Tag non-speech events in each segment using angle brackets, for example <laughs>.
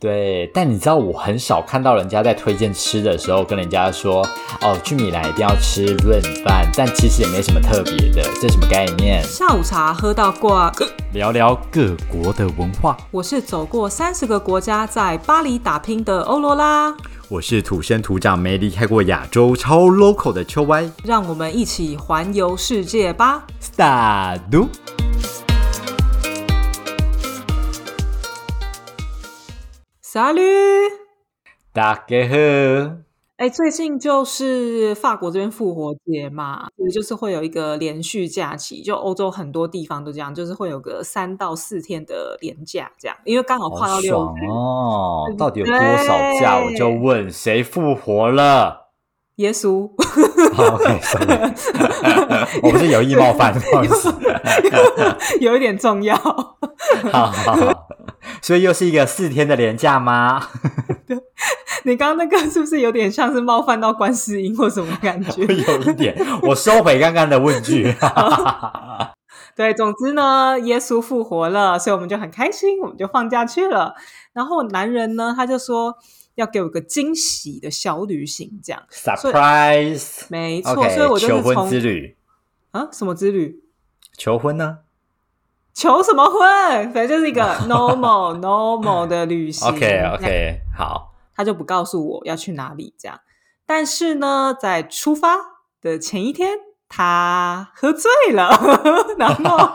对，但你知道我很少看到人家在推荐吃的时候跟人家说，哦，去米兰一定要吃润饭，但其实也没什么特别的，这什么概念？下午茶喝到挂，<laughs> 聊聊各国的文化。我是走过三十个国家，在巴黎打拼的欧罗拉，我是土生土长没离开过亚洲超 local 的秋歪。让我们一起环游世界吧。Start。沙律，大家好，哎，最近就是法国这边复活节嘛，也就是会有一个连续假期，就欧洲很多地方都这样，就是会有个三到四天的连假，这样，因为刚好跨到六日。哦！到底有多少假？我就问谁复活了。耶稣，<laughs> 我不是有意冒犯，不好意思。<laughs> 有一点重要。<laughs> 好好好，所以又是一个四天的连假吗？你刚刚那个是不是有点像是冒犯到观世音或什么感觉？有一点，我收回刚刚的问句。对，总之呢，耶稣复活了，所以我们就很开心，我们就放假去了。然后男人呢，他就说要给我个惊喜的小旅行，这样 Surprise，没错。所以我就是求婚从之旅，啊什么之旅，求婚呢求什么婚？反正就是一个 <laughs> normal normal 的旅行。？OK OK，好，他就不告诉我要去哪里，这样。但是呢，在出发的前一天，他喝醉了，<laughs> 然后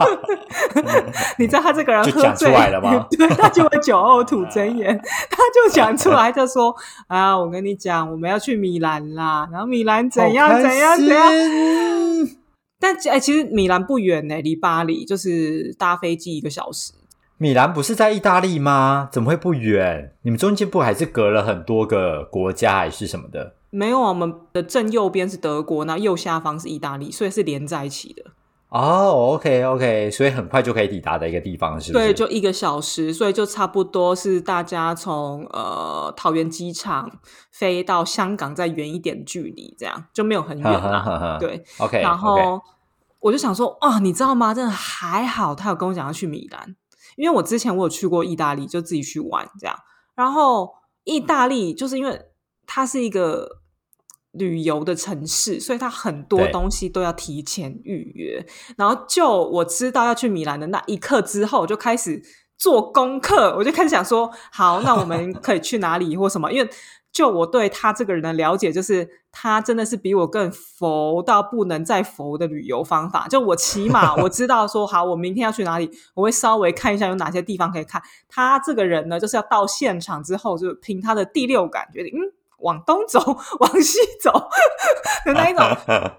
<laughs> 你知道他这个人喝醉讲出来了吗 <laughs> 对，他就会酒后吐真言，他就讲出来，他说：“啊，我跟你讲，我们要去米兰啦，然后米兰怎样怎样怎样。心”但哎、其实米兰不远呢，离巴黎就是搭飞机一个小时。米兰不是在意大利吗？怎么会不远？你们中间不还是隔了很多个国家还是什么的？没有啊，我们的正右边是德国，那右下方是意大利，所以是连在一起的。哦，OK OK，所以很快就可以抵达的一个地方，是不是？对，就一个小时，所以就差不多是大家从呃桃园机场飞到香港再远一点距离，这样就没有很远呵呵呵呵啦。对，OK，然后我就想说，啊，你知道吗？真的还好，他有跟我讲要去米兰，因为我之前我有去过意大利，就自己去玩这样。然后意大利就是因为它是一个旅游的城市，所以它很多东西都要提前预约。然后就我知道要去米兰的那一刻之后，我就开始做功课，我就开始想说，好，那我们可以去哪里或什么？因为就我对他这个人的了解，就是他真的是比我更佛到不能再佛的旅游方法。就我起码我知道说，好，我明天要去哪里，我会稍微看一下有哪些地方可以看。他这个人呢，就是要到现场之后，就凭他的第六感决定，嗯，往东走，往西走的那一种。<laughs>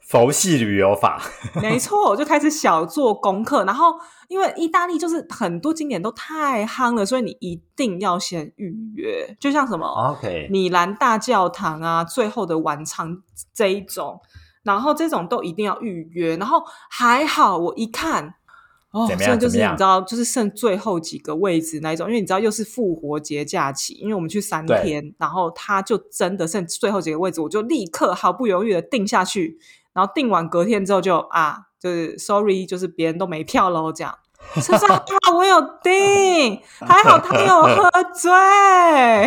佛系旅游法，没错，我就开始小做功课，然后因为意大利就是很多景点都太夯了，所以你一定要先预约，就像什么 OK，米兰大教堂啊，最后的晚餐这一种，然后这种都一定要预约。然后还好，我一看，哦，怎么样就是你知道，就是剩最后几个位置那一种，因为你知道又是复活节假期，因为我们去三天，然后他就真的剩最后几个位置，我就立刻毫不犹豫的定下去，然后定完隔天之后就啊，就是 sorry，就是别人都没票喽，这样。是不是还好我有订？还好他没有喝醉。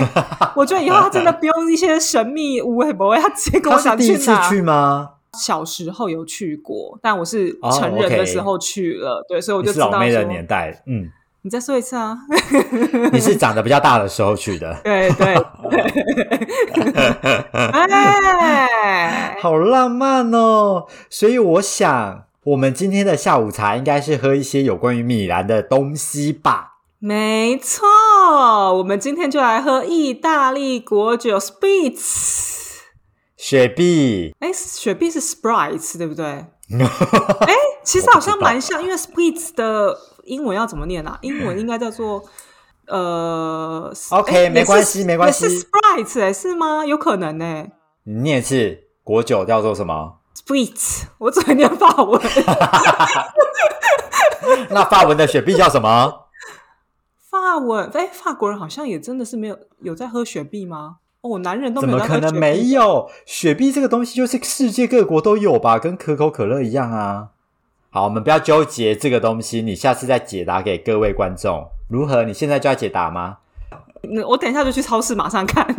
<laughs> 我觉得以后他真的不用一些神秘无微不微，他直接跟我讲他是第一次哪。去吗？小时候有去过，但我是哦成人的时候去了，对，所以我就是知道妹的年代，嗯，你再说一次啊？<laughs> 你是长得比较大的时候去的，对对。<laughs> 哎，好浪漫哦！所以我想，我们今天的下午茶应该是喝一些有关于米兰的东西吧。没错，我们今天就来喝意大利果酒 Spritz。雪碧，哎，雪碧是 Sprites 对不对？<laughs> 哎，其实好像蛮像，因为 Sprite 的英文要怎么念啊？<laughs> 英文应该叫做呃 OK，诶没关系也是没关系是 Sprites 哎，是吗？有可能呢、你念一次果酒叫做什么？？Sprite，我只会念法文。<laughs> 那法文的雪碧叫什么？法文，哎，法国人好像也真的是没有有在喝雪碧吗？哦，男人都怎么可能没有？雪碧这个东西就是世界各国都有吧，跟可口可乐一样啊。好，我们不要纠结这个东西，你下次再解答给各位观众。如何？你现在就要解答吗？嗯我等一下就去超市马上看。<laughs>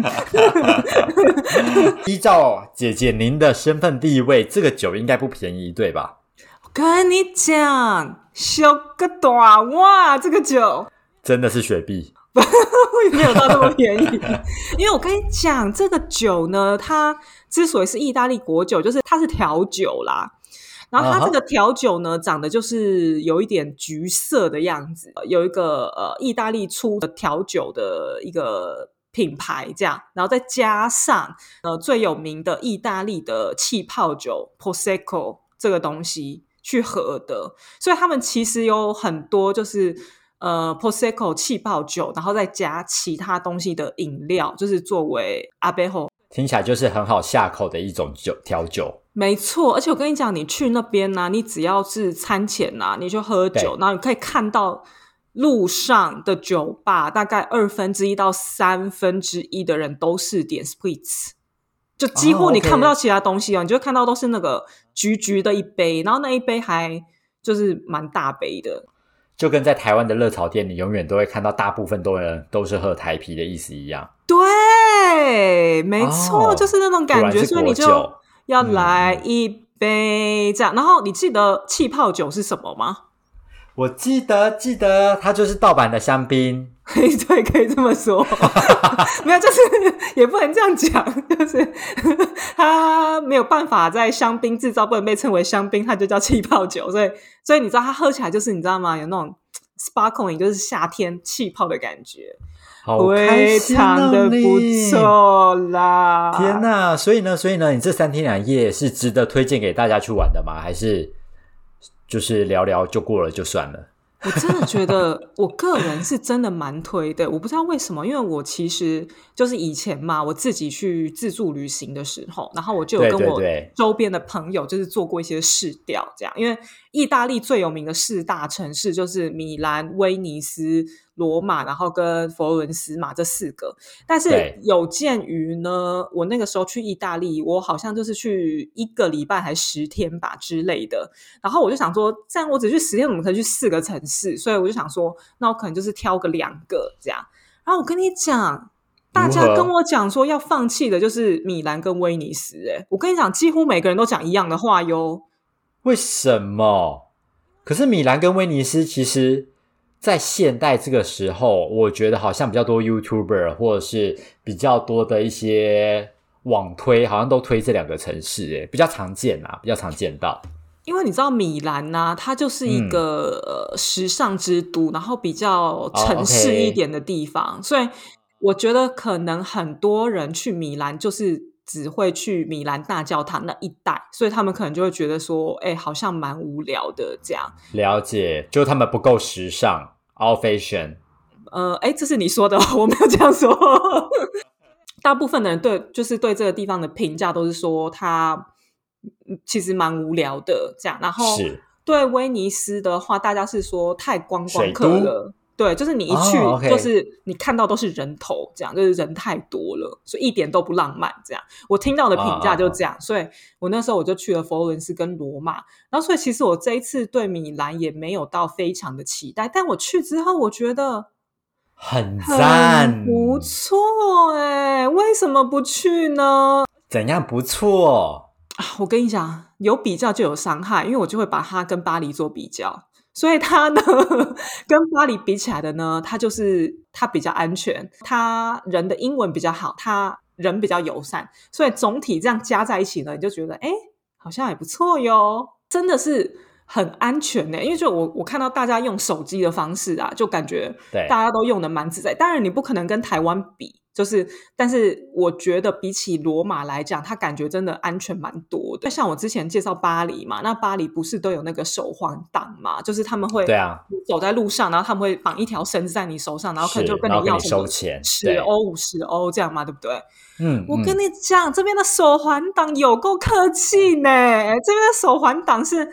<laughs> 依照姐姐您的身份地位，这个酒应该不便宜，对吧？我跟你讲，小个短哇，这个酒真的是雪碧，<laughs> 没有到那么便宜。<laughs> 因为我跟你讲，这个酒呢，它之所以是意大利国酒，就是它是调酒啦。然后它这个调酒呢，长得就是有一点橘色的样子，有一个呃意大利出的调酒的一个品牌这样，然后再加上呃最有名的意大利的气泡酒 Prosecco 这个东西去合的，所以他们其实有很多就是呃 Prosecco 气泡酒，然后再加其他东西的饮料，就是作为阿贝后。听起来就是很好下口的一种酒调酒。没错，而且我跟你讲，你去那边呢、你只要是餐前呐、你就喝酒，然后你可以看到路上的酒吧，大概二分之一到三分之一的人都是点 spritz，就几乎哦你看不到其他东西哦，你就看到都是那个橘橘的一杯，然后那一杯还就是蛮大杯的。就跟在台湾的热炒店，你永远都会看到大部分都人都是喝台啤的意思一样。对，没错，哦就是那种感觉，所以你就要嗯来一杯这样。然后你记得气泡酒是什么吗？我记得记得它就是盗版的香槟，<laughs> 对，可以这么说，<laughs> 没有，就是 <laughs> 也不能这样讲，就是它没有办法在香槟制造，不能被称为香槟，它就叫气泡酒。所以，所以你知道它喝起来就是你知道吗？有那种 sparkling，就是夏天气泡的感觉，非心常的哦不你错啦！天呐！所以呢，所以呢，你这三天两夜是值得推荐给大家去玩的吗？还是就是聊聊就过了就算了？我真的觉得，我个人是真的蛮推的。我不知道为什么，因为我其实就是以前嘛，我自己去自助旅行的时候，然后我就有跟我周边的朋友就是做过一些试调，这样。因为意大利最有名的四大城市就是米兰、威尼斯、罗马，然后跟佛罗伦斯嘛，这四个。但是有鉴于呢，我那个时候去意大利，我好像就是去一个礼拜还十天吧之类的。然后我就想说，这样我只去十天，怎么可以去四个城市？所以我就想说，那我可能就是挑个两个这样。然后我跟你讲，大家跟我讲说要放弃的就是米兰跟威尼斯。哎，我跟你讲，几乎每个人都讲一样的话哟。为什么？可是米兰跟威尼斯其实，在现代这个时候，我觉得好像比较多 YouTuber 或者是比较多的一些网推，好像都推这两个城市，诶，比较常见啊，比较常见到。因为你知道米兰呐、它就是一嗯个、呃时尚之都，然后比较城市一点的地方，所以我觉得可能很多人去米兰就是只会去米兰大教堂那一带，所以他们可能就会觉得说，哎、好像蛮无聊的这样。了解，就他们不够时尚，old fashion。呃，哎，这是你说的，<laughs> 我没有这样说。<laughs> 大部分的人对就是对这个地方的评价都是说它嗯其实蛮无聊的这样，然后是对威尼斯的话，大家是说太观光客了。对，就是你一去，就是你看到都是人头，这样就是人太多了，所以一点都不浪漫。这样，我听到的评价就这样，所以我那时候我就去了佛罗伦斯跟罗马，然后所以其实我这一次对米兰也没有到非常的期待，但我去之后，我觉得很很赞，不错哎、为什么不去呢？怎样不错？啊，我跟你讲，有比较就有伤害，因为我就会把它跟巴黎做比较，所以它呢跟巴黎比起来的呢，它就是它比较安全，它人的英文比较好，它人比较友善，所以总体这样加在一起呢，你就觉得哎，好像也不错哟，真的是很安全呢。因为就我我看到大家用手机的方式啊，就感觉对大家都用的蛮自在。当然你不可能跟台湾比，就是但是我觉得比起罗马来讲，它感觉真的安全蛮多的。像我之前介绍巴黎嘛，那巴黎不是都有那个手环党嘛，就是他们会对啊，你走在路上，然后他们会绑一条绳子在你手上，然后可能就跟你要什么收钱十欧五十欧这样嘛，对不对？嗯，我跟嗯你讲，这边的手环党有够客气呢。这边的手环党是，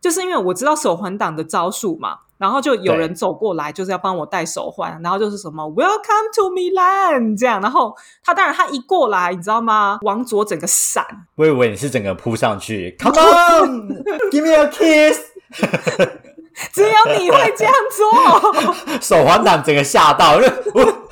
就是因为我知道手环党的招数嘛，然后就有人走过来，就是要帮我戴手环，然后就是什么 Welcome to Milan 这样，然后他当然他一过来，你知道吗？往左整个闪，我以为你是整个扑上去，Come on，give <laughs> me a kiss，<laughs> 只有你会这样做。<laughs> 手环党整个吓到，就我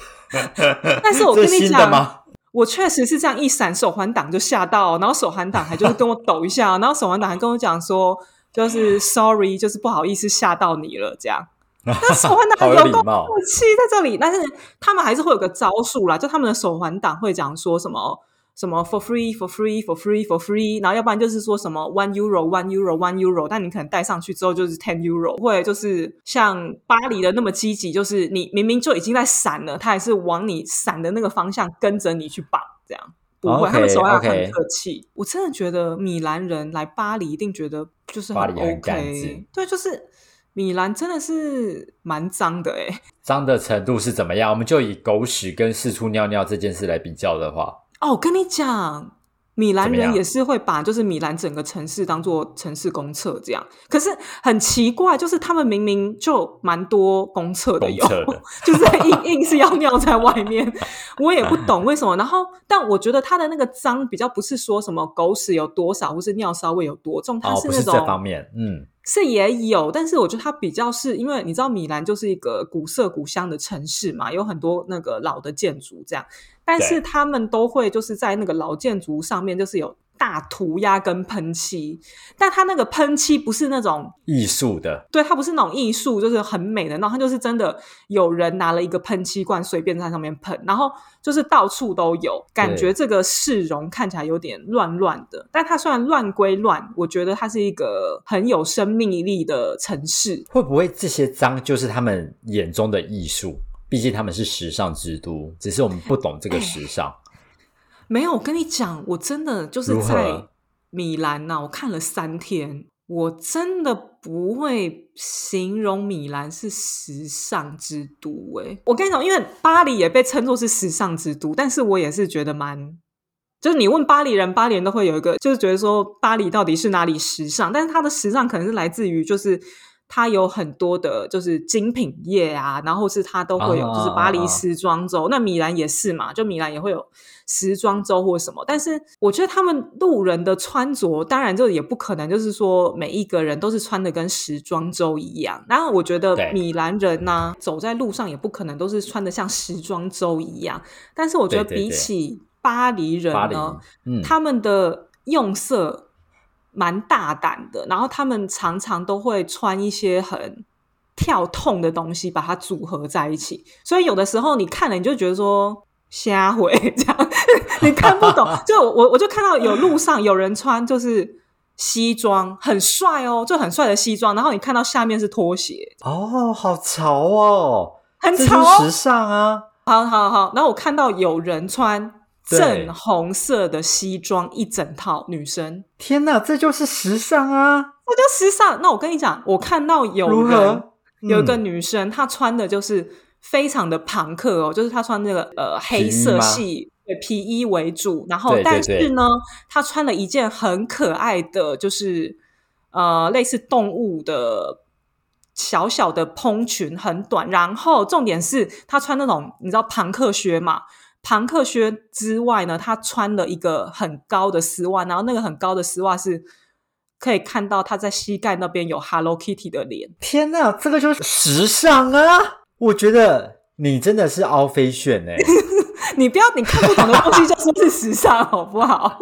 但是我跟你讲，吗？我确实是这样一闪手环挡就吓到，然后手环挡还就是跟我抖一下，然后手环挡还跟我讲说，就是 sorry，就是不好意思吓到你了这样。<laughs> 那手环好党有够客气在这里，但是他们还是会有个招数啦，就他们的手环党会讲说什么什么 for free for free for free for free，然后要不然就是说什么 one euro one euro one euro，但你可能戴上去之后就是 ten euro，或者就是像巴黎的那么积极，就是你明明就已经在闪了，他还是往你闪的那个方向跟着你去绑，这样。不会他们手环 OK 很客气。我真的觉得米兰人来巴黎一定觉得就是很 OK，净。对，就是米兰真的是蛮脏的哎、脏的程度是怎么样？我们就以狗屎跟四处尿尿这件事来比较的话，哦，我跟你讲，米兰人也是会把就是米兰整个城市当做城市公厕这样。可是很奇怪，就是他们明明就蛮多公厕的有，的 <laughs> 就是硬硬是要尿在外面，<laughs> 我也不懂为什么。然后，但我觉得他的那个脏比较不是说什么狗屎有多少，或是尿骚味有多重，它哦，不是是那种、这方面，嗯，是也有，但是我觉得它比较是因为你知道米兰就是一个古色古香的城市嘛，有很多那个老的建筑这样，但是他们都会就是在那个老建筑上面就是有大涂鸦跟喷漆，但它那个喷漆不是那种。艺术的，对，它不是那种艺术，就是很美的，然后它就是真的有人拿了一个喷漆罐随便在上面喷，然后就是到处都有，感觉这个市容看起来有点乱乱的。但它虽然乱归乱，我觉得它是一个很有生命力的城市。会不会这些脏就是他们眼中的艺术？毕竟他们是时尚之都，只是我们不懂这个时尚。没有，我跟你讲，我真的就是在米兰呐、我看了三天，我真的不会形容米兰是时尚之都、欸。我跟你讲，因为巴黎也被称作是时尚之都，但是我也是觉得蛮。就是你问巴黎人，巴黎人都会有一个，就是觉得说巴黎到底是哪里时尚，但是它的时尚可能是来自于就是它有很多的就是精品业啊，然后是它都会有就是巴黎时装周，那米兰也是嘛，就米兰也会有时装周或什么，但是我觉得他们路人的穿着，当然就也不可能就是说每一个人都是穿的跟时装周一样，然后我觉得米兰人呢、走在路上也不可能都是穿的像时装周一样，但是我觉得比起巴黎人呢，，嗯，他们的用色蛮大胆的，然后他们常常都会穿一些很跳痛的东西，把它组合在一起。所以有的时候你看了，你就觉得说瞎回这样，你看不懂。就我我就看到有路上有人穿就是西装，很帅哦，就很帅的西装，然后你看到下面是拖鞋，哦，好潮哦，很潮时尚啊！好好好，然后我看到有人穿对正红色的西装一整套，女生。天哪，这就是时尚啊！那就时尚。那我跟你讲，我看到有如人何？有一个嗯女生，她穿的就是非常的朋克哦，就是她穿那个呃黑色系。对皮衣为主，然后但是对呢，她穿了一件很可爱的，就是呃类似动物的小小的蓬裙，很短。然后重点是她穿那种你知道朋克靴嘛？朋克靴之外呢，他穿了一个很高的丝袜，然后那个很高的丝袜是可以看到他在膝盖那边有 Hello Kitty 的脸。天哪，这个就是时尚啊！我觉得你真的是凹飞炫哎、你不要你看不懂的东西就说是时尚，好不好？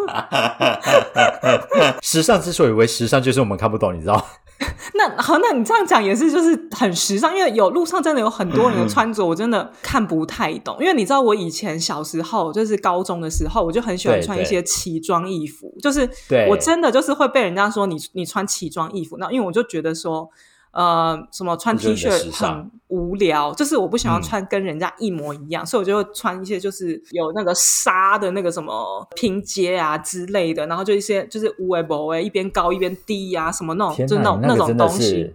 <laughs> 时尚之所以为时尚，就是我们看不懂，你知道？<laughs> 那好，那你这样讲也是，就是很时尚，因为有路上真的有很多人的穿着，我真的看不太懂。因为你知道，我以前小时候就是高中的时候，我就很喜欢穿一些奇装异服，就是我真的就是会被人家说你你穿奇装异服，那因为我就觉得说。呃，什么穿 T 恤很无聊，就是我不想要嗯穿跟人家一模一样，所以我就会穿一些就是有那个纱的那个什么拼接啊之类的，然后就一些就是无为不为，一边高一边低呀、什么那种，就是那种那个真的东西。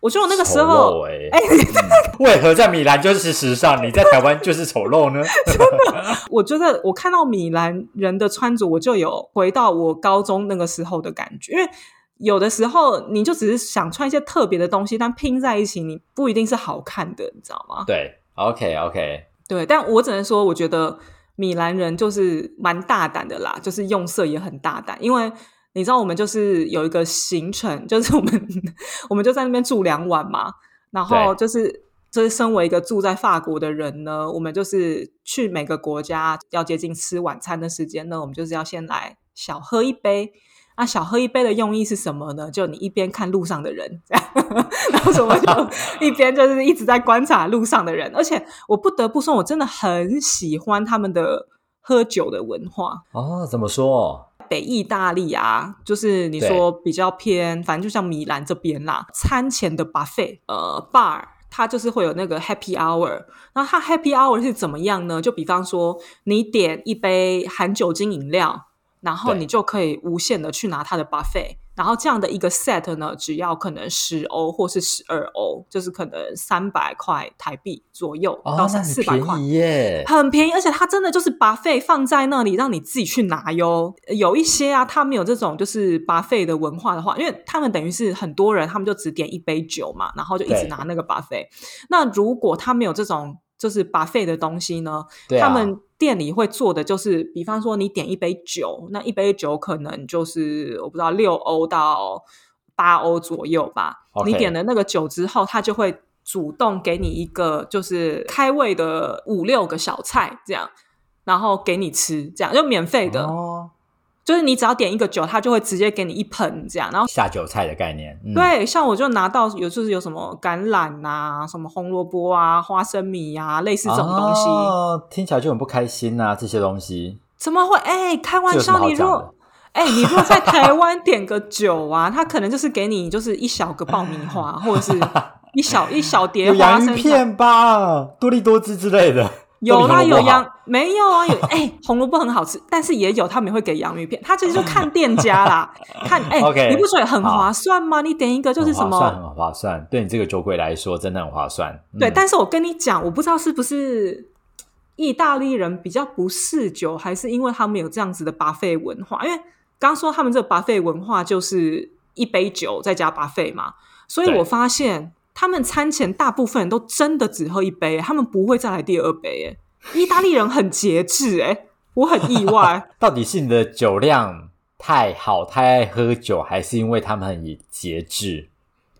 我觉得我那个时丑候，陋哎、嗯为何在米兰就是时尚，你在台湾就是丑陋呢？<laughs> 真的我觉得我看到米兰人的穿着，我就有回到我高中那个时候的感觉，因为有的时候你就只是想穿一些特别的东西，但拼在一起，你不一定是好看的，你知道吗？对，OK OK，对，但我只能说，我觉得米兰人就是蛮大胆的啦，就是用色也很大胆，因为你知道我们就是有一个行程，就是我们 <laughs> 我们就在那边住两晚嘛，然后就是就是身为一个住在法国的人呢，我们就是去每个国家要接近吃晚餐的时间呢，我们就是要先来小喝一杯。那小喝一杯的用意是什么呢？就你一边看路上的人，这样，<laughs> 然后我就 <laughs> 一边就是一直在观察路上的人。而且我不得不说，我真的很喜欢他们的喝酒的文化。哦，怎么说？北意大利啊，就是你说比较偏，反正就像米兰这边啦，餐前的 buffet，呃，bar，它就是会有那个 happy hour。那它 happy hour 是怎么样呢？就比方说，你点一杯含酒精饮料。然后你就可以无限的去拿它的 buffet，然后这样的一个 set 呢，只要可能十欧或是十二欧，就是可能三百块台币左右到三四百块耶，很便宜，而且它真的就是 buffet 放在那里让你自己去拿哟。有一些啊，他们有这种就是 buffet 的文化的话，因为他们等于是很多人，他们就只点一杯酒嘛，然后就一直拿那个 buffet。那如果他没有这种就是把费的东西呢，他们店里会做的就是，比方说你点一杯酒，那一杯酒可能就是我不知道六欧到八欧左右吧。你点了那个酒之后，他就会主动给你一个就是开胃的五六个小菜这样，然后给你吃，这样就免费的。就是你只要点一个酒，他就会直接给你一盆这样，然后下酒菜的概念。对，像我就拿到有就是有什么橄榄啊、什么红萝卜啊、花生米啊，类似这种东西，听起来就很不开心呐。这些东西怎么会？哎，开玩笑，你若哎，你若在台湾点个酒啊，他可能就是给你就是一小个爆米花，或者是一小一小碟花生片吧，多利多汁之类的。有啦，有洋没有啊？有哎，红萝卜很好吃，但是也有他们会给洋芋片。他其实就看店家啦，看哎，你不说也很划算吗？你点一个就是什么？很划算，对你这个酒鬼来说真的很划算。对，但是我跟你讲，我不知道是不是意大利人比较不嗜酒，还是因为他们有这样子的巴费文化？因为刚说他们这个巴费文化就是一杯酒再加巴费嘛，所以我发现。他们餐前大部分人都真的只喝一杯，他们不会再来第二杯。哎，意大利人很节制，哎，我很意外。<laughs> 到底是你的酒量太好，太爱喝酒，还是因为他们很节制？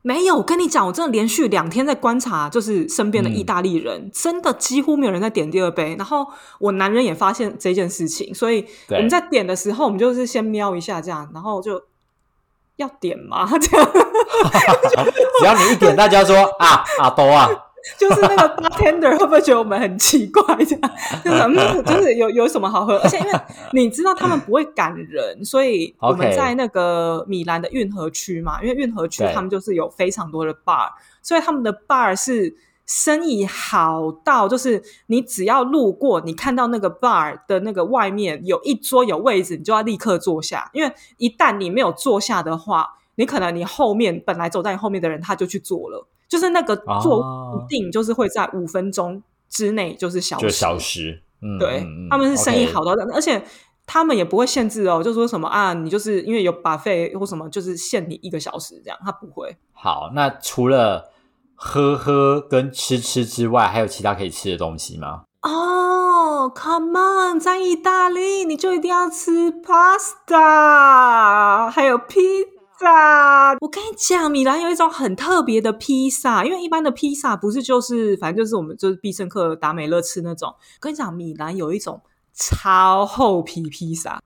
没有，我跟你讲，我真的连续两天在观察，就是身边的意大利人，真的几乎没有人在点第二杯。然后我男人也发现这件事情，所以我们在点的时候，我们就是先瞄一下这样，然后就。要点吗？<laughs> 这样，<laughs> 只要你一点，大家说啊啊都啊，<laughs> 就是那个 bartender 会不会觉得我们很奇怪？这样，就是就是有有什么好喝？而且因为你知道他们不会赶人，所以我们在那个米兰的运河区嘛，因为运河区他们就是有非常多的 bar，所以他们的 bar 是。生意好到，就是你只要路过，你看到那个 bar 的那个外面有一桌有位置，你就要立刻坐下。因为一旦你没有坐下的话，你可能你后面本来走在你后面的人他就去坐了，就是那个坐一定就是会在五分钟之内就是消就消失。嗯，对，他们是生意好到，而且他们也不会限制哦，就说什么啊，你就是因为有把费或什么，就是限你一个小时这样，他不会。好，那除了。喝喝跟吃吃之外，还有其他可以吃的东西吗？哦，Come on，在意大利你就一定要吃 pasta，还有披萨。我跟你讲，米兰有一种很特别的披萨，因为一般的披萨不是就是反正就是我们就是必胜客、达美乐吃那种。跟你讲，米兰有一种超厚皮披萨，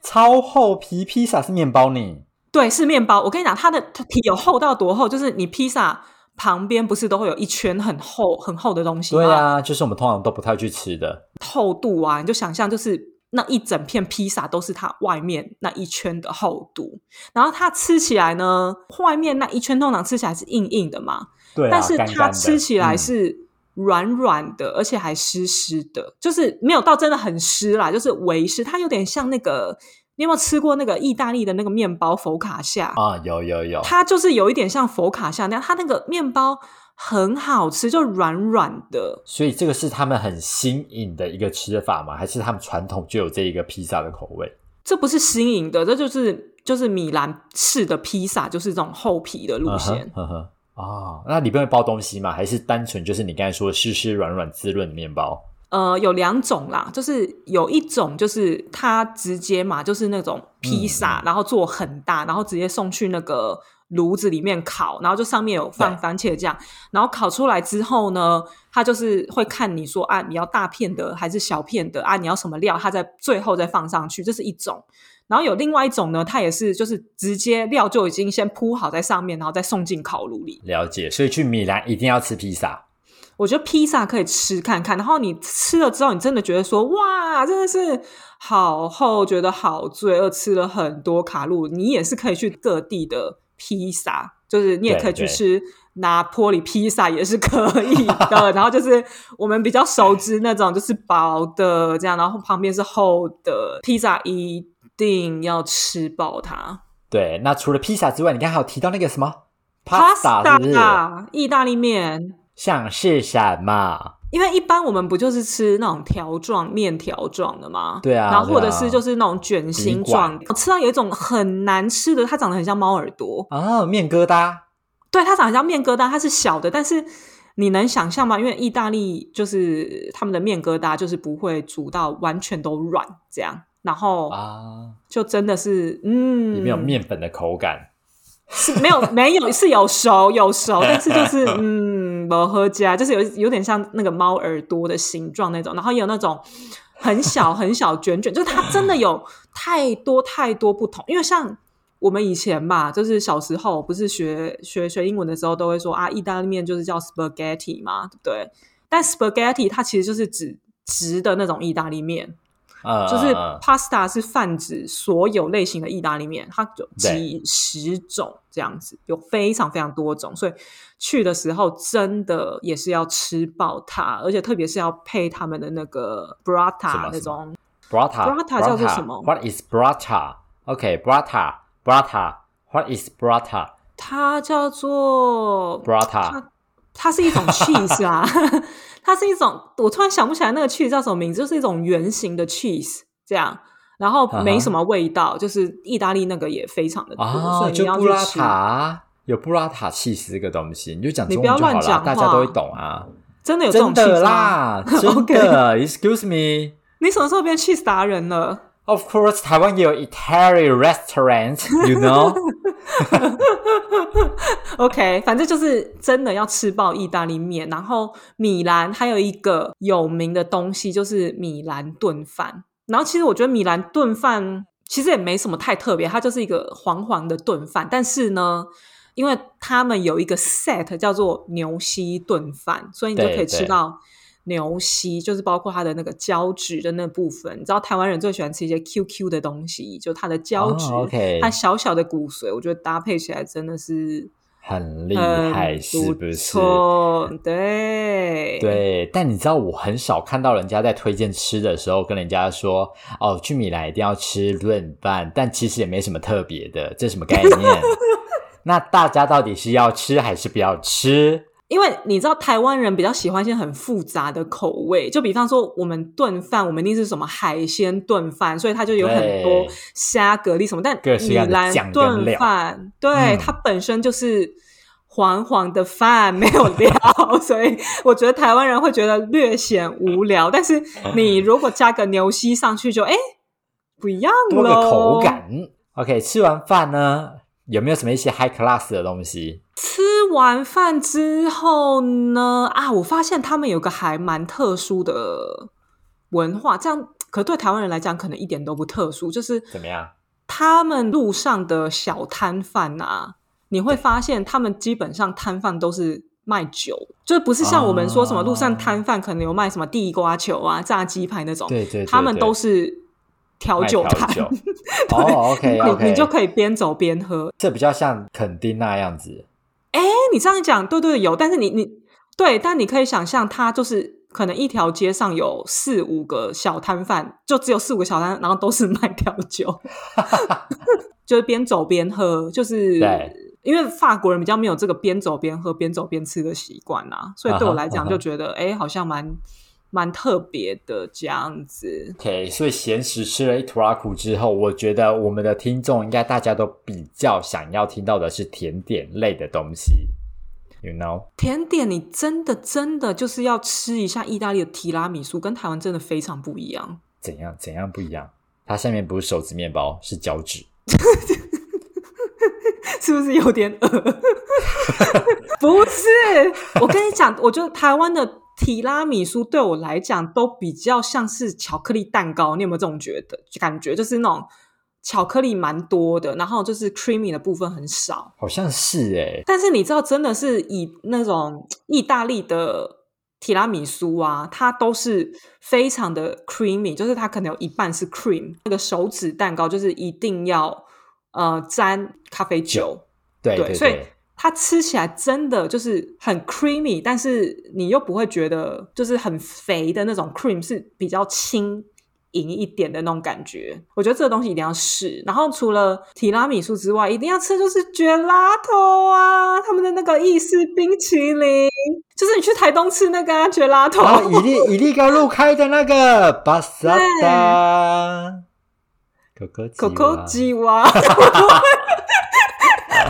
超厚皮披萨是面包呢？对，是面包。我跟你讲，它的皮有厚到多厚，就是你披萨。旁边不是都会有一圈很厚很厚的东西吗？对啊，就是我们通常都不太去吃的厚度啊，你就想象就是那一整片披萨都是它外面那一圈的厚度，然后它吃起来呢，外面那一圈通常吃起来是硬硬的嘛，对，但是它吃起来是软软的，而且还湿湿的，就是没有到真的很湿啦，就是微湿，它有点像那个。你有没有吃过那个意大利的那个面包佛卡夏啊？有有有，它就是有一点像佛卡夏那样，它那个面包很好吃，就软软的。所以这个是他们很新颖的一个吃法吗？还是他们传统就有这一个披萨的口味？这不是新颖的，这就是就是米兰式的披萨，就是这种厚皮的路线。呵呵啊，那里面会包东西吗？还是单纯就是你刚才说湿湿软软滋润的面包？呃，有两种啦，就是有一种就是它直接嘛，就是那种披萨，然后做很大，然后直接送去那个炉子里面烤，然后就上面有放番茄酱，然后烤出来之后呢，它就是会看你说啊，你要大片的还是小片的啊，你要什么料，它在最后再放上去，这是一种。然后有另外一种呢，它也是就是直接料就已经先铺好在上面，然后再送进烤炉里。了解。所以去米兰一定要吃披萨。我觉得披萨可以吃看看，然后你吃了之后，你真的觉得说哇，真的是好厚，觉得好罪恶，吃了很多卡路里。你也是可以去各地的披萨，就是你也可以去吃拿坡里披萨，也是可以的。<laughs> 然后就是我们比较熟知那种，就是薄的这样，然后旁边是厚的披萨，一定要吃饱它。对，那除了披萨之外，你刚才还有提到那个什么 pasta 是不是？pasta 意大利面。像是什么？因为一般我们不就是吃那种条状面条状的吗？对啊然后或者是就是那种卷心状笔，我吃到有一种很难吃的，它长得很像猫耳朵。啊，面疙瘩。对，它长得很像面疙瘩，它是小的，但是你能想象吗？因为意大利就是他们的面疙瘩就是不会煮到完全都软这样，然后啊，就真的是嗯，里面有面粉的口感。是没有没有是有熟有熟，<laughs> 但是就是嗯，不喝加，就是有有点像那个猫耳朵的形状那种，然后也有那种很小 <laughs> 很小卷卷，就是它真的有太多太多不同。因为像我们以前吧，就是小时候不是学学学英文的时候都会说啊，意大利面就是叫 spaghetti 嘛，对不对？但 spaghetti 它其实就是指直的那种意大利面，呃，就是呃 pasta 是泛指所有类型的意大利面，它有几十种这样子，有非常非常多种，所以去的时候真的也是要吃爆它，而且特别是要配他们的那个 brata 那种 Brata Brata 叫做什么？What is Brata? OK, Brata, Brata. What is Brata? 它叫做 Brata. 它它是一种 cheese 啊，<laughs> 它是一种我突然想不起来那个 cheese 叫什么名字，就是一种圆形的 cheese 这样。然后没什么味道就是意大利那个也非常的多，所啊，以你就布拉要去吃。塔有布拉塔气死这个东西，你就讲中文就好了，大家都会懂啊。真的有这种真 cheese <laughs> 真 OK 的。Excuse me. 你什么时候变 cheese 达人了？Of course，台湾也有 Italian restaurant，you know。<laughs> OK，反正就是真的要吃爆意大利面。然后米兰还有一个有名的东西就是米兰炖饭。然后其实我觉得米兰炖饭其实也没什么太特别，它就是一个黄黄的炖饭。但是呢，因为他们有一个 set 叫做牛膝炖饭，所以你就可以吃对到。牛膝就是包括它的那个胶质的那部分，你知道台湾人最喜欢吃一些 QQ 的东西，就它的胶质，哦，OK 它小小的骨髓，我觉得搭配起来真的是很厉害，是不是？错，对对，但你知道我很少看到人家在推荐吃的时候跟人家说哦，去米兰一定要吃润饭，但其实也没什么特别的，这什么概念？<laughs> 那大家到底是要吃还是不要吃？因为你知道台湾人比较喜欢一些很复杂的口味，就比方说我们炖饭，我们一定是什么海鲜炖饭，所以它就有很多对虾、蛤蜊什么。但米兰炖料饭，对、嗯它本身就是黄黄的饭，没有料，<laughs> 所以我觉得台湾人会觉得略显无聊。但是你如果加个牛膝上去就，哎不一样多个口感。OK，吃完饭呢，有没有什么一些 high class 的东西？吃完饭之后呢，啊，我发现他们有个还蛮特殊的文化，这样可对台湾人来讲可能一点都不特殊，就是怎么样？他们路上的小摊贩啊，你会发现他们基本上摊贩都是卖酒，就不是像我们说什么路上摊贩可能有卖什么地瓜球啊、炸鸡排那种，对对对他们都是调酒摊，调酒。哦，OK <laughs> 你 OK，你就可以边走边喝，这比较像垦丁那样子。哎，你这样讲，对对有，但是你你对，但你可以想象，它就是可能一条街上有四五个小摊贩，就只有四五个小摊，然后都是 <laughs> 卖调酒，<laughs> 就是边走边喝，就是因为法国人比较没有这个边走边喝、边走边吃的习惯啊，所以对我来讲就觉得，哎、好像蛮蛮特别的这样子。OK，所以咸食吃了一坨拉苦之后，我觉得我们的听众应该大家都比较想要听到的是甜点类的东西，You know？甜点，你真的真的就是要吃一下意大利的提拉米苏，跟台湾真的非常不一样。怎样怎样不一样？它下面不是手指面包，是脚趾。<laughs> 是不是有点恶？<laughs> 不是，我跟你讲，我觉得台湾的提拉米苏对我来讲都比较像是巧克力蛋糕。你有没有这种觉得感觉？就是那种巧克力蛮多的，然后就是 creamy 的部分很少。好像是哎，但是你知道，真的是以那种意大利的。提拉米苏啊，它都是非常的 creamy，就是它可能有一半是 cream。那个手指蛋糕就是一定要呃沾咖啡酒，对，所以它吃起来真的就是很 creamy，但是你又不会觉得就是很肥的那种 cream 是比较轻。盈一点的那种感觉，我觉得这个东西一定要试。然后除了提拉米苏之外，一定要吃就是绝拉头啊，他们的那个意式冰淇淋，就是你去台东吃那个绝拉头，伊利伊利高路开的那个巴萨达，可可可可吉娃。<laughs>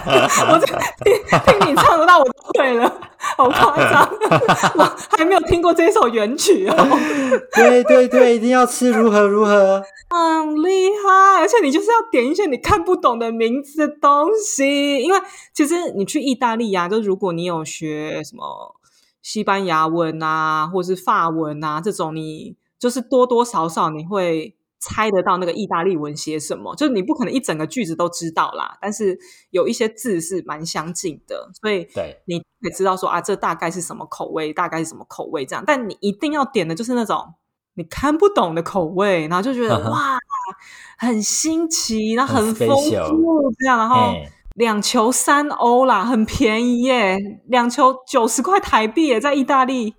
<laughs> 我听听你唱的，那我都会了，好夸张！<laughs> 我还没有听过这首原曲哦。<laughs> 对对对，一定要吃如何如何，很厉害！而且你就是要点一些你看不懂的名字的东西，因为其实你去意大利呀，就如果你有学什么西班牙文啊，或是法文啊这种，你就是多多少少你会。猜得到那个意大利文写什么，就是你不可能一整个句子都知道啦，但是有一些字是蛮相近的，所以对你可以知道说啊，这大概是什么口味，大概是什么口味这样。但你一定要点的就是那种你看不懂的口味，然后就觉得哇，很新奇，然后很丰富这样，然后两球三欧啦，很便宜耶，两球九十块台币耶，在意大利。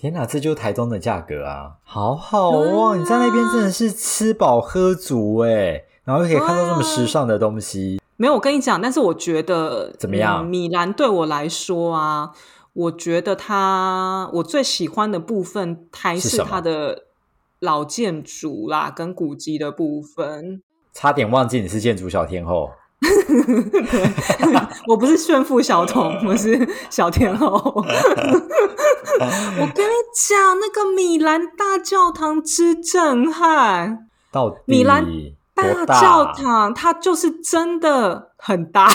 天哪，这就是台中的价格啊！好好哇，你在那边真的是吃饱喝足哎，然后又可以看到这么时尚的东西。没有，我跟你讲，但是我觉得怎么样？米兰对我来说啊，我觉得它我最喜欢的部分还是它的老建筑啦，跟古迹的部分。差点忘记你是建筑小天后。<laughs> 我不是炫富小童，我是小天后。我跟你讲，那个米兰大教堂之震撼，到米兰大教堂，它就是真的很大。<laughs>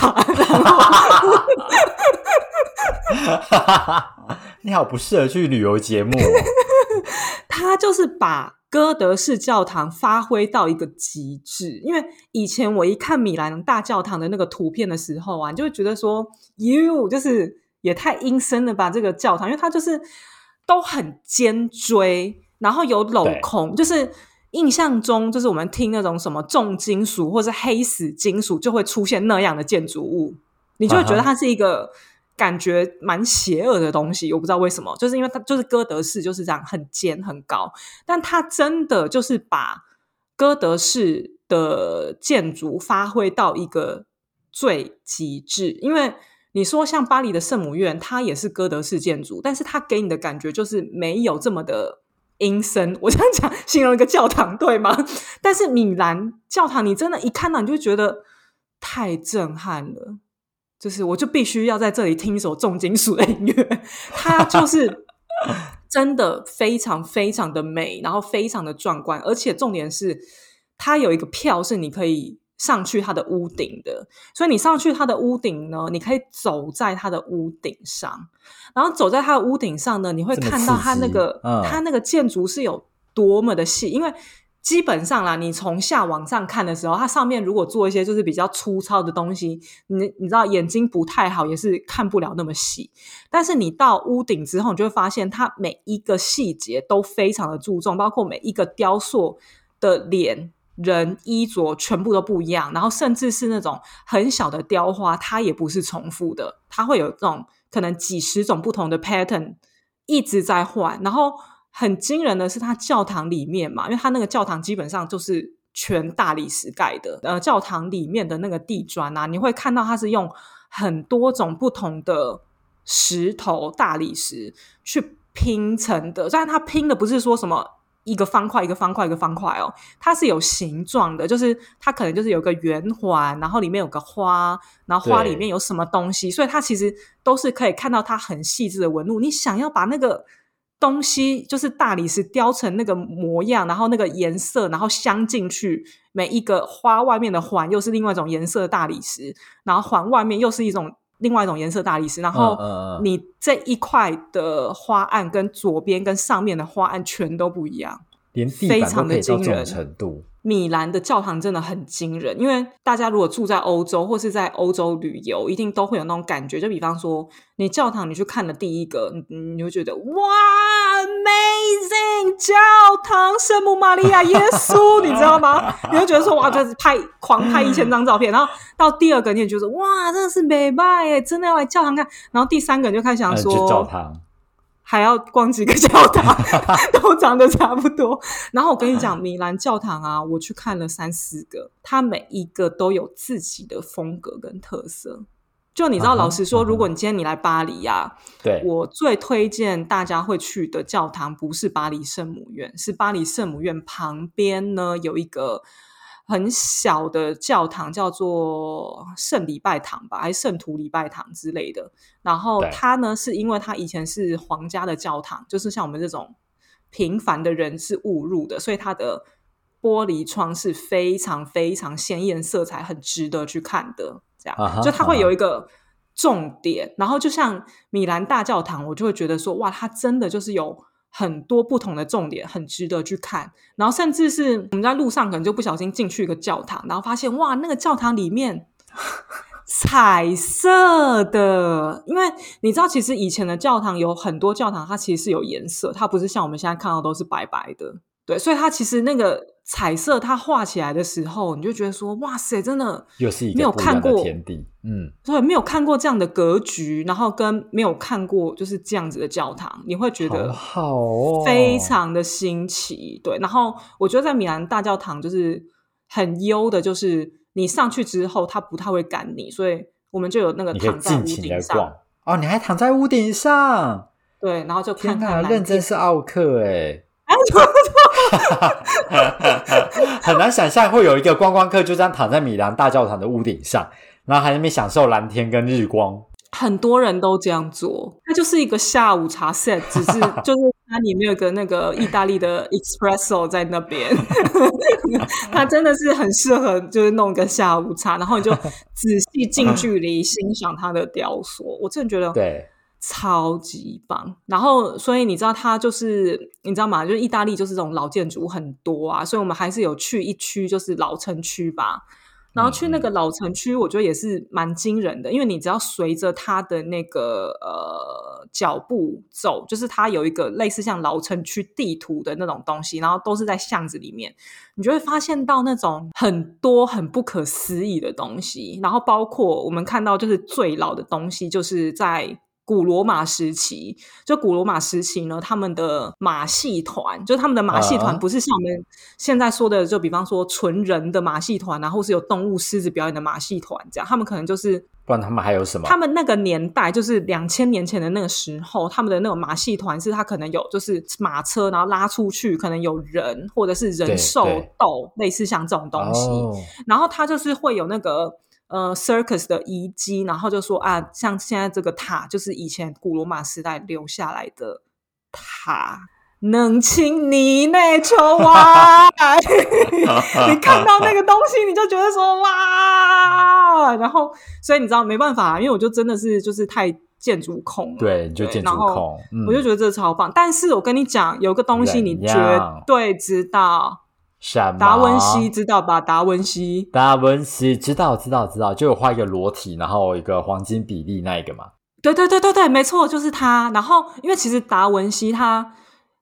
你好，不适合去旅游节目。<laughs> 它就是把。哥德式教堂发挥到一个极致，因为以前我一看米兰大教堂的那个图片的时候啊，你就会觉得说，哟，就是也太阴森了吧！这个教堂，因为它就是都很尖锥，然后有镂空，就是印象中就是我们听那种什么重金属或是黑死金属，就会出现那样的建筑物，你就会觉得它是一个。感觉蛮邪恶的东西，我不知道为什么，就是因为它就是哥德式就是这样很尖很高，但它真的就是把哥德式的建筑发挥到一个最极致。因为你说像巴黎的圣母院，它也是哥德式建筑，但是它给你的感觉就是没有这么的阴森。我这样讲形容一个教堂对吗？但是米兰教堂，你真的，一看到你就觉得太震撼了。就是我就必须要在这里听一首重金属的音乐，它就是真的非常非常的美，然后非常的壮观，而且重点是它有一个票是你可以上去它的屋顶的，所以你上去它的屋顶呢，你可以走在它的屋顶上，然后走在它的屋顶上呢，你会看到它那个它那个建筑是有多么的细，因为。基本上啦，你从下往上看的时候，它上面如果做一些就是比较粗糙的东西，你你知道眼睛不太好，也是看不了那么细。但是你到屋顶之后，你就会发现它每一个细节都非常的注重，包括每一个雕塑的脸、人、衣着全部都不一样。然后甚至是那种很小的雕花，它也不是重复的，它会有这种可能几十种不同的 pattern 一直在换，然后。很惊人的是，它教堂里面嘛，因为它那个教堂基本上就是全大理石盖的。呃，教堂里面的那个地砖啊，你会看到它是用很多种不同的石头、大理石去拼成的。虽然它拼的不是说什么一个方块、一个方块、一个方块哦，它是有形状的，就是它可能就是有个圆环，然后里面有个花，然后花里面有什么东西，所以它其实都是可以看到它很细致的纹路。你想要把那个。东西就是大理石雕成那个模样，然后那个颜色，然后镶进去，每一个花外面的环又是另外一种颜色的大理石，然后环外面又是一种另外一种颜色大理石，然后你这一块的花案跟左边跟上面的花案全都不一样。连地板都非常的可以到这种惊人程度。米兰的教堂真的很惊人，因为大家如果住在欧洲或是在欧洲旅游，一定都会有那种感觉。就比方说，你教堂你去看了第一个，你你会觉得哇，amazing 教堂，圣母玛利亚耶稣，你知道吗？<laughs> 你会觉得说哇，就是拍狂拍一千张照片，然后到第二个你也觉得哇，真的是美拜耶，真的要来教堂看。然后第三个你就开始想嗯，说，去教堂，还要逛几个教堂，<laughs> 都长得差不多。然后我跟你讲，米兰教堂啊，我去看了三四个，它每一个都有自己的风格跟特色。就你知道，老实说，如果你今天你来巴黎呀、对，我最推荐大家会去的教堂不是巴黎圣母院，是巴黎圣母院旁边呢有一个很小的教堂，叫做圣礼拜堂吧，还是圣徒礼拜堂之类的。然后它呢，是因为它以前是皇家的教堂，就是像我们这种平凡的人是误入的，所以它的玻璃窗是非常非常鲜艳色彩，很值得去看的。这样，就它会有一个重点，然后就像米兰大教堂，我就会觉得说，哇，它真的就是有很多不同的重点，很值得去看。然后甚至是我们在路上可能就不小心进去一个教堂，然后发现哇，那个教堂里面 <laughs> 彩色的，因为你知道，其实以前的教堂有很多教堂，它其实是有颜色，它不是像我们现在看到都是白白的。对，所以它其实那个彩色，它画起来的时候，你就觉得说，哇塞，真的又是一没有个不一样的看过天地。嗯，对，没有看过这样的格局，然后跟没有看过就是这样子的教堂，你会觉得好哦，非常的新奇。对，然后我觉得在米兰大教堂就是很优的，就是你上去之后，它不太会赶你，所以我们就有那个躺在屋顶上，逛哦，你还躺在屋顶上，对，然后就看看认真。是奥克哎。<laughs> <laughs> 很难想象会有一个观光客就这样躺在米兰大教堂的屋顶上，然后还在那边享受蓝天跟日光。很多人都这样做，它就是一个下午茶 set，只是 <laughs> 就是它里面有个那个意大利的 espresso 在那边，<laughs> 它真的是很适合就是弄个下午茶，然后你就仔细近距离欣赏它的雕塑，我真的觉得对，超级棒。然后，所以你知道它就是你知道吗？就是意大利就是这种老建筑很多啊，所以我们还是有去一区就是老城区吧。然后去那个老城区，我觉得也是蛮惊人的，因为你只要随着它的那个呃脚步走，就是它有一个类似像老城区地图的那种东西，然后都是在巷子里面，你就会发现到那种很多很不可思议的东西，然后包括我们看到就是最老的东西，就是在。古罗马时期，就古罗马时期呢，他们的马戏团，就他们的马戏团啊不是像我们现在说的，就比方说纯人的马戏团然后是有动物狮子表演的马戏团这样，他们可能就是不然他们还有什么？他们那个年代，就是两千年前的那个时候，他们的那种马戏团是他可能有就是马车，然后拉出去，可能有人或者是人兽斗，类似像这种东西。哦然后他就是会有那个呃 circus 的遗迹，然后就说啊，像现在这个塔就是以前古罗马时代留下来的塔。能请你内求哇！<laughs> <laughs> 你看到那个东西，你就觉得说哇，然后所以你知道没办法，因为我就真的是就是太建筑控了，对，你就建筑控，嗯我就觉得这超棒。但是我跟你讲，有个东西你怎绝对知道，什么？达文西知道吧？达文西，达文西知道知道知道，就有画一个裸体，然后一个黄金比例那一个嘛。对对对对对，没错，就是他。然后，因为其实达文西他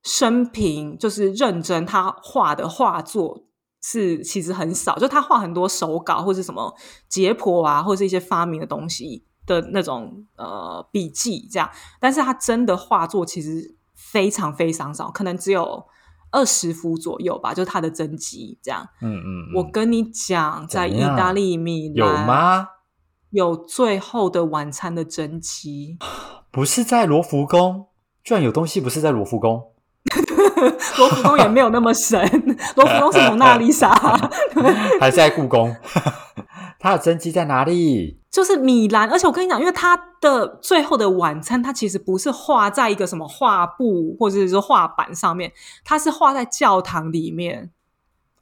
生平就是认真，他画的画作是其实很少，就他画很多手稿或者什么解剖啊，或是一些发明的东西的那种呃笔记这样。但是他真的画作其实非常非常少，可能只有二十幅左右吧，就是他的真迹这样。嗯嗯，嗯我跟你讲，在意大利米兰有兰吗？有最后的晚餐的真迹。<sighs> 不是在罗浮宫，居然有东西不是在罗浮宫。<laughs> 罗浮宫也没有那么神，<laughs> 罗浮宫是蒙娜丽莎。还是在故宫？<laughs> 它的真迹在哪里？就是米兰，而且我跟你讲，因为他的最后的晚餐，它其实不是画在一个什么画布或者是说画板上面，它是画在教堂里面，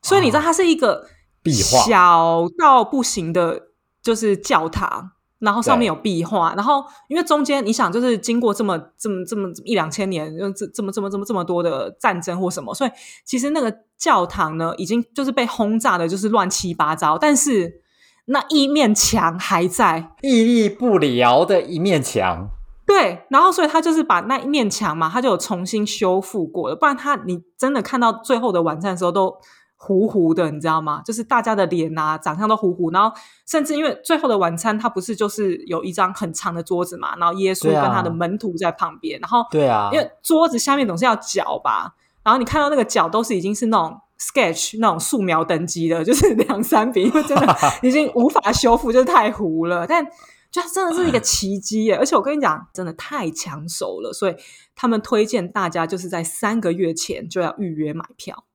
所以你知道它是一个壁画小到不行的，就是教堂。然后上面有壁画，然后因为中间你想，就是经过这么这么这么一两千年，就这这么这么这么这么多的战争或什么，所以其实那个教堂呢，已经就是被轰炸的，就是乱七八糟，但是那一面墙还在，屹立不了的一面墙。对，然后所以他就是把那一面墙嘛，他就有重新修复过了，不然他你真的看到最后的晚餐的时候都。糊糊的，你知道吗？就是大家的脸啊，长相都糊糊，然后甚至因为最后的晚餐，他不是就是有一张很长的桌子嘛，然后耶稣跟他的门徒在旁边，然后对啊，因为桌子下面总是要脚吧，然后你看到那个脚都是已经是那种 sketch 那种素描等级的，<laughs> 就是两三笔，因为真的 <laughs> 已经无法修复，就是太糊了。但就真的是一个奇迹耶！而且我跟你讲，真的太抢手了，所以他们推荐大家就是在三个月前就要预约买票。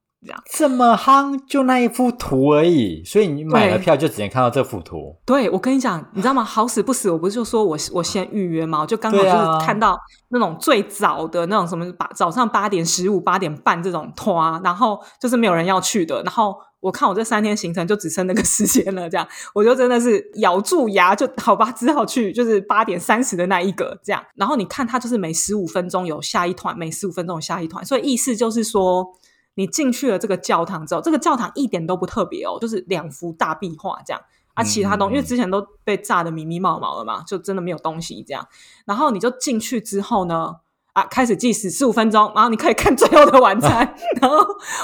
这么夯，就那一幅图而已，所以你买了票就只能看到这幅图。对，我跟你讲，你知道吗？好死不死，我不是就说我 <laughs> 我先预约吗？我就刚好就是看到那种最早的那种什么八早上八点十五、八点半这种团，然后就是没有人要去的。然后我看我这三天行程就只剩那个时间了，这样我就真的是咬住牙就好吧，只好去就是八点三十的那一个这样。然后你看，它就是每十五分钟有下一团，每十五分钟有下一团，所以意思就是说。你进去了这个教堂之后，这个教堂一点都不特别哦，就是两幅大壁画这样啊，其他东因为之前都被炸的密密麻麻了嘛，就真的没有东西这样。然后你就进去之后呢，啊，开始计时十五分钟，然后你可以看最后的晚餐。<laughs> 然后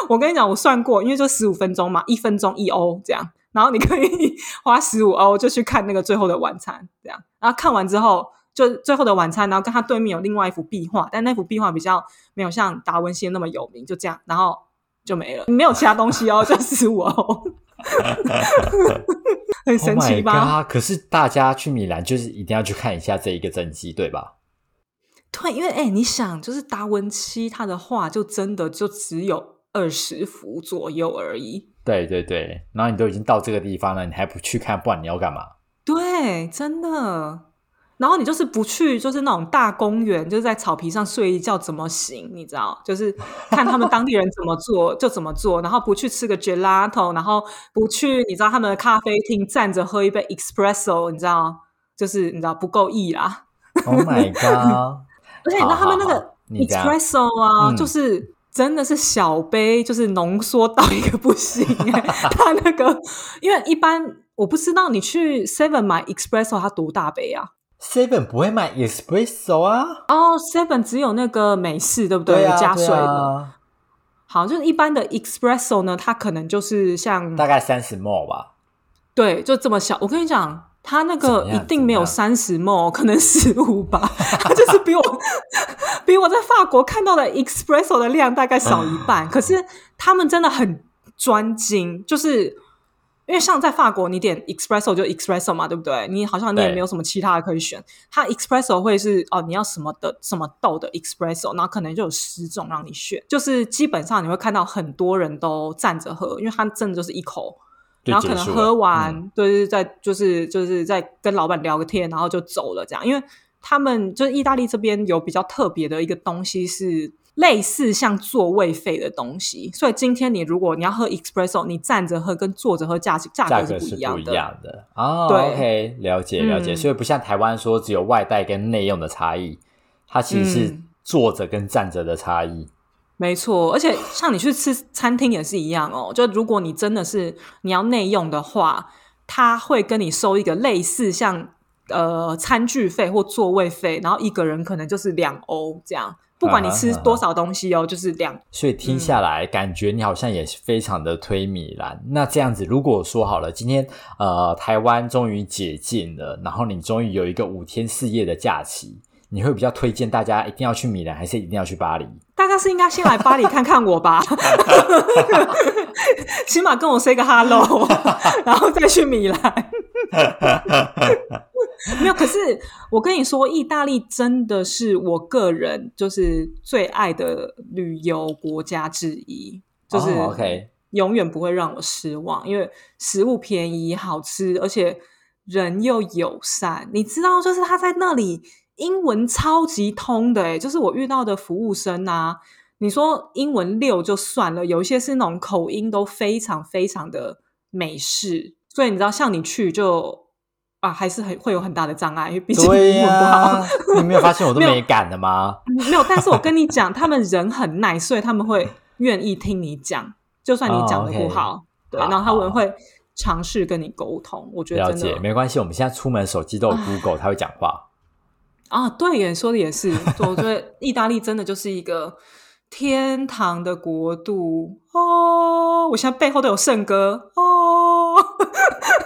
我跟你讲，我算过，因为就十五分钟嘛，一分钟一欧这样，然后你可以花十五欧就去看那个最后的晚餐这样。然后看完之后。就最后的晚餐，然后跟他对面有另外一幅壁画，但那幅壁画比较没有像达文西那么有名，就这样，然后就没了，没有其他东西哦，<laughs> 就十五哦，<laughs> 很神奇吧？可是大家去米兰就是一定要去看一下这一个真迹，对吧？对，因为哎，你想，就是达文西他的画就真的就只有二十幅左右而已。对对对，然后你都已经到这个地方了，你还不去看，不然你要干嘛？对，真的。然后你就是不去，就是那种大公园，就是在草皮上睡一觉怎么行？你知道，就是看他们当地人怎么做就怎么做。然后不去吃个 gelato，然后不去，你知道他们的咖啡厅站着喝一杯 espresso，你知道，就是你知道不够意啦。<laughs> Oh my god！<laughs> 而且你知道他们那个 espresso 啊，就是真的是小杯，就是浓缩到一个不行。<laughs> 他那个，因为一般我不知道你去 Seven 买 espresso，它多大杯啊？Seven 不会卖 Espresso 啊？哦，Seven 只有那个美式，对不对？加水的。好，就是一般的 Espresso 呢，它可能就是像大概三十 ml 吧。对，就这么小。我跟你讲，它那个一定没有三十 ml，可能十五吧。<laughs> 它就是比我 <laughs> 比我在法国看到的 Espresso 的量大概少一半。可是他们真的很专精，就是。因为像在法国，你点 espresso 就 espresso 嘛，对不对？你好像你也没有什么其他的可以选。它 espresso 会是哦，你要什么的什么豆的 espresso，然后可能就有十种让你选。就是基本上你会看到很多人都站着喝，因为它真的就是一口，然后可能喝完，对对，在就是就是在跟老板聊个天，然后就走了这样。因为他们就是意大利这边有比较特别的一个东西是。类似像座位费的东西，所以今天你如果你要喝 espresso，你站着喝跟坐着喝价价格是不一样的哦。对，了解了解，所以不像台湾说只有外带跟内用的差异，它其实是坐着跟站着的差异。没错，而且像你去吃餐厅也是一样哦。就如果你真的是你要内用的话，他会跟你收一个类似像呃餐具费或座位费，然后一个人可能就是两欧这样。不管你吃多少东西哦，就是两。所以听下来，感觉你好像也是非常的推米兰。那这样子，如果说好了，今天呃台湾终于解禁了，然后你终于有一个五天四夜的假期，你会比较推荐大家一定要去米兰，还是一定要去巴黎？大家是应该先来巴黎看看我吧，<laughs> 起码跟我 say 个 hello，然后再去米兰。<laughs> 没有，可是我跟你说，意大利真的是我个人就是最爱的旅游国家之一，就是 OK，永远不会让我失望，因为食物便宜、好吃，而且人又友善。你知道，就是他在那里英文超级通的，诶就是我遇到的服务生啊，你说英文六就算了，有一些是那种口音都非常非常的美式，所以你知道，像你去就啊，还是很会有很大的障碍，因为毕竟英文不好。呀，你没有发现我都 <laughs> 没敢的吗？<laughs> 没有，但是我跟你讲，他们人很 nice，所以他们会愿意听你讲，就算你讲的不好，哦对，然后他好们会尝试跟你沟通。我觉得了解，真的没关系，我们现在出门手机都有 Google，他会讲话。啊，对耶，说的也是，我觉得意大利真的就是一个天堂的国度哦。我现在背后都有圣歌哦，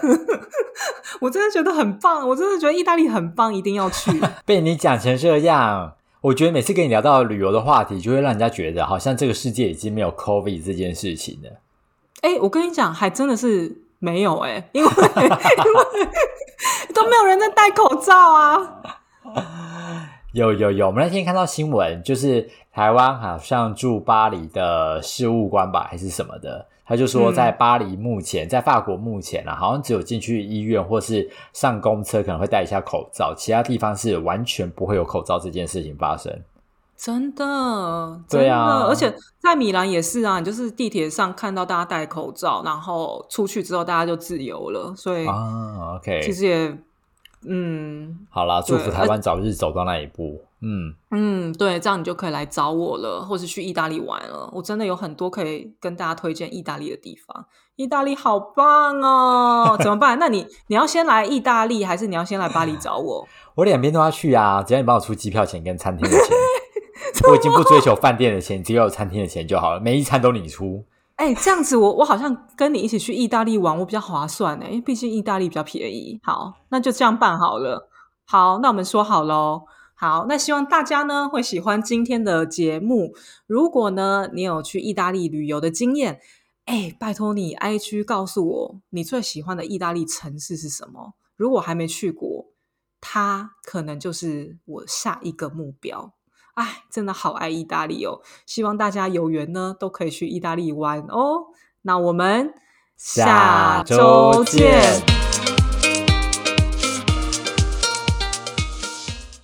<laughs> 我真的觉得很棒，我真的觉得意大利很棒，一定要去。<laughs> 被你讲成这样，我觉得每次跟你聊到旅游的话题，就会让人家觉得好像这个世界已经没有 COVID 这件事情了。哎，我跟你讲，还真的是没有哎，因为 <laughs> 因为都没有人在戴口罩啊。有有有，我们那天看到新闻，就是台湾好像驻巴黎的事务官吧，还是什么的，他就说嗯。在巴黎目前，在法国目前啊，好像只有进去医院或是上公车可能会戴一下口罩，其他地方是完全不会有口罩这件事情发生。真的，真的，对啊。而且在米兰也是啊，你就是地铁上看到大家戴口罩，然后出去之后大家就自由了，所以啊，OK，其实也，嗯好啦，祝福台湾早日走到那一步。嗯，嗯，对，这样你就可以来找我了，或是去意大利玩了。我真的有很多可以跟大家推荐意大利的地方，意大利好棒哦！<laughs> 怎么办？那你你要先来意大利，还是你要先来巴黎找我？<laughs> 我两边都要去啊，只要你帮我出机票钱跟餐厅的钱，我已经不追求饭店的钱，只要有餐厅的钱就好了，每一餐都你出。哎、这样子我我好像跟你一起去意大利玩，我比较划算呢，因为毕竟意大利比较便宜。好，那就这样办好了。好，那我们说好喽。好，那希望大家呢会喜欢今天的节目。如果呢你有去意大利旅游的经验，哎，拜托你 IG 告诉我你最喜欢的意大利城市是什么。如果还没去过，它可能就是我下一个目标。哎，真的好爱意大利哦！希望大家有缘呢都可以去意大利玩哦。那我们下周见